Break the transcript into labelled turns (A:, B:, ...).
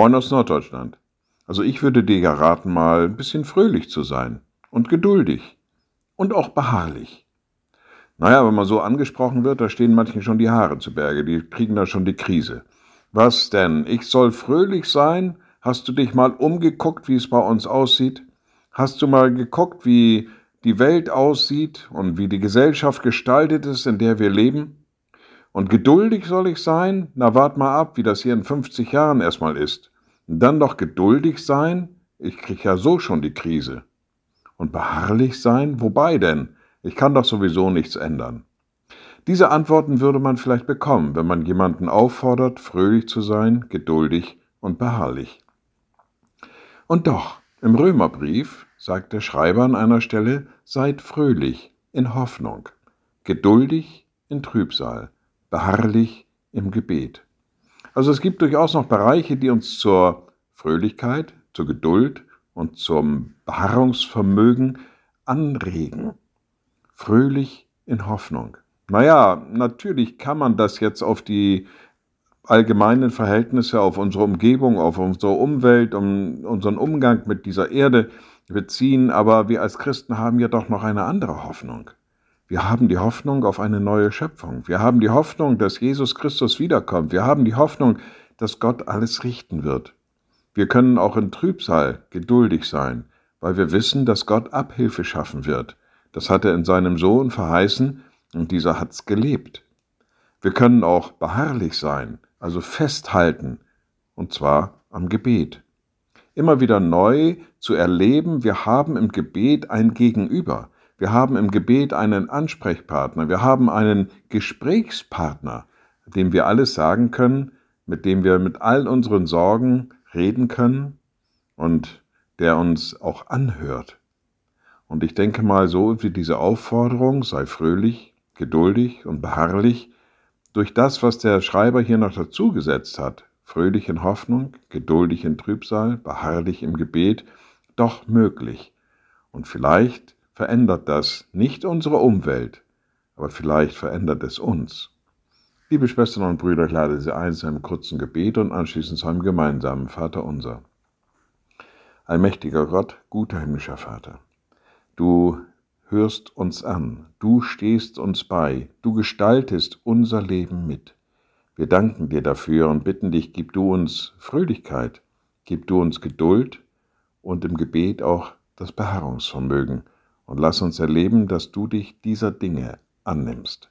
A: Moin aus Norddeutschland. Also ich würde dir ja raten, mal ein bisschen fröhlich zu sein und geduldig und auch beharrlich. Naja, wenn man so angesprochen wird, da stehen manchen schon die Haare zu Berge, die kriegen da schon die Krise. Was denn? Ich soll fröhlich sein? Hast du dich mal umgeguckt, wie es bei uns aussieht? Hast du mal geguckt, wie die Welt aussieht und wie die Gesellschaft gestaltet ist, in der wir leben? Und geduldig soll ich sein? Na, wart mal ab, wie das hier in 50 Jahren erstmal ist. Dann doch geduldig sein? Ich krieg ja so schon die Krise. Und beharrlich sein? Wobei denn? Ich kann doch sowieso nichts ändern. Diese Antworten würde man vielleicht bekommen, wenn man jemanden auffordert, fröhlich zu sein, geduldig und beharrlich. Und doch, im Römerbrief sagt der Schreiber an einer Stelle, seid fröhlich in Hoffnung, geduldig in Trübsal, beharrlich im Gebet. Also es gibt durchaus noch Bereiche, die uns zur Fröhlichkeit, zur Geduld und zum Beharrungsvermögen anregen. Fröhlich in Hoffnung. Naja, natürlich kann man das jetzt auf die allgemeinen Verhältnisse, auf unsere Umgebung, auf unsere Umwelt, um unseren Umgang mit dieser Erde beziehen, aber wir als Christen haben ja doch noch eine andere Hoffnung. Wir haben die Hoffnung auf eine neue Schöpfung. Wir haben die Hoffnung, dass Jesus Christus wiederkommt. Wir haben die Hoffnung, dass Gott alles richten wird. Wir können auch in Trübsal geduldig sein, weil wir wissen, dass Gott Abhilfe schaffen wird. Das hat er in seinem Sohn verheißen und dieser hat's gelebt. Wir können auch beharrlich sein, also festhalten, und zwar am Gebet. Immer wieder neu zu erleben, wir haben im Gebet ein Gegenüber. Wir haben im Gebet einen Ansprechpartner, wir haben einen Gesprächspartner, dem wir alles sagen können, mit dem wir mit all unseren Sorgen reden können und der uns auch anhört. Und ich denke mal, so wie diese Aufforderung, sei fröhlich, geduldig und beharrlich, durch das, was der Schreiber hier noch dazu gesetzt hat, fröhlich in Hoffnung, geduldig in Trübsal, beharrlich im Gebet, doch möglich. Und vielleicht verändert das nicht unsere Umwelt, aber vielleicht verändert es uns. Liebe Schwestern und Brüder, ich lade Sie ein zu einem kurzen Gebet und anschließend zu einem gemeinsamen Vater unser. Allmächtiger Gott, guter himmlischer Vater, du hörst uns an, du stehst uns bei, du gestaltest unser Leben mit. Wir danken dir dafür und bitten dich, gib du uns Fröhlichkeit, gib du uns Geduld und im Gebet auch das Beharrungsvermögen, und lass uns erleben, dass du dich dieser Dinge annimmst.